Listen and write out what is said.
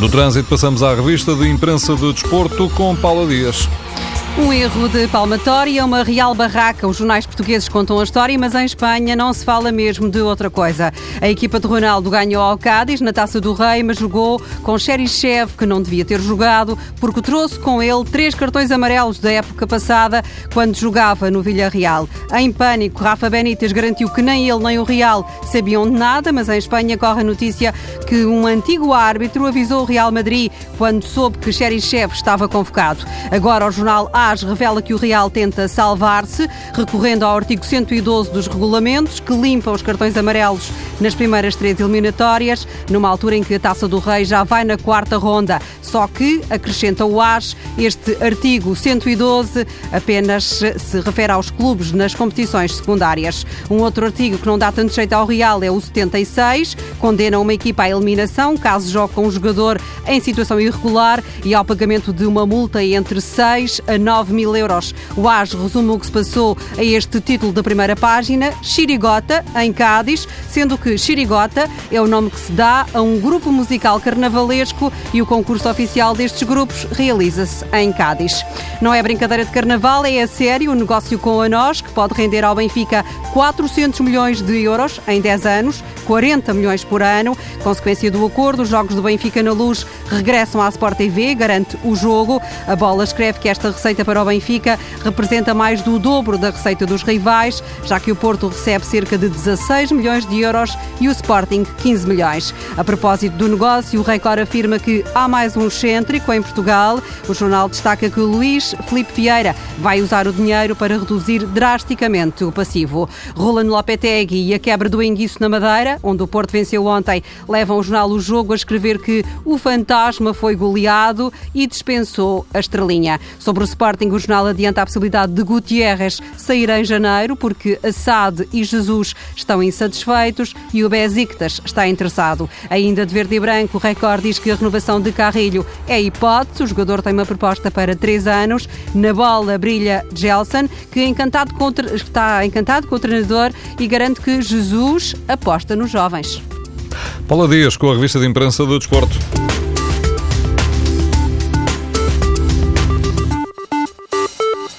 No trânsito passamos à revista de imprensa do desporto com Paula Dias. Um erro de palmatória, uma real barraca. Os jornais portugueses contam a história, mas em Espanha não se fala mesmo de outra coisa. A equipa de Ronaldo ganhou ao Cádiz na Taça do Rei, mas jogou com Cherichev, que não devia ter jogado, porque trouxe com ele três cartões amarelos da época passada, quando jogava no Villarreal. Em pânico, Rafa Benítez garantiu que nem ele nem o Real sabiam de nada, mas em Espanha corre a notícia que um antigo árbitro avisou o Real Madrid quando soube que Cherichev estava convocado. Agora o jornal AS revela que o Real tenta salvar-se, recorrendo ao artigo 112 dos regulamentos, que limpa os cartões amarelos nas primeiras três eliminatórias, numa altura em que a Taça do Rei já vai na quarta ronda. Só que, acrescenta o AS, este artigo 112 apenas se refere aos clubes nas competições secundárias. Um outro artigo que não dá tanto jeito ao Real é o 76, condena uma equipa à eliminação caso jogue com um jogador em situação irregular e ao pagamento de uma multa entre 6 a 9 mil euros. O AS resume o que se passou a este título da primeira página, Xirigota, em Cádiz, sendo que Xirigota é o nome que se dá a um grupo musical carnavalesco e o concurso oficial destes grupos realiza-se em Cádiz. Não é brincadeira de carnaval, é a sério o negócio com a nós, que pode render ao Benfica 400 milhões de euros em 10 anos, 40 milhões por ano. Consequência do acordo, os jogos do Benfica na Luz regressam à Sport TV, garante o jogo. A bola escreve que esta receita para o Benfica representa mais do dobro da receita dos rivais, já que o Porto recebe cerca de 16 milhões de euros e o Sporting 15 milhões. A propósito do negócio, o Record afirma que há mais um excêntrico em Portugal. O jornal destaca que o Luís Felipe Vieira vai usar o dinheiro para reduzir drasticamente o passivo. Roland Lopetegui e a quebra do enguiço na Madeira, onde o Porto venceu ontem, levam o jornal O Jogo a escrever que o fantasma foi goleado e dispensou a estrelinha. Sobre o Sporting, o jornal adianta a possibilidade de Gutierrez sair em janeiro, porque Assad e Jesus estão insatisfeitos e o Besiktas está interessado. Ainda de verde e branco, o Record diz que a renovação de Carrilho é hipótese. O jogador tem uma proposta para três anos. Na bola brilha Gelson, que encantado com, está encantado com o treinador e garante que Jesus aposta nos jovens. Paula Dias com a revista de imprensa do Desporto.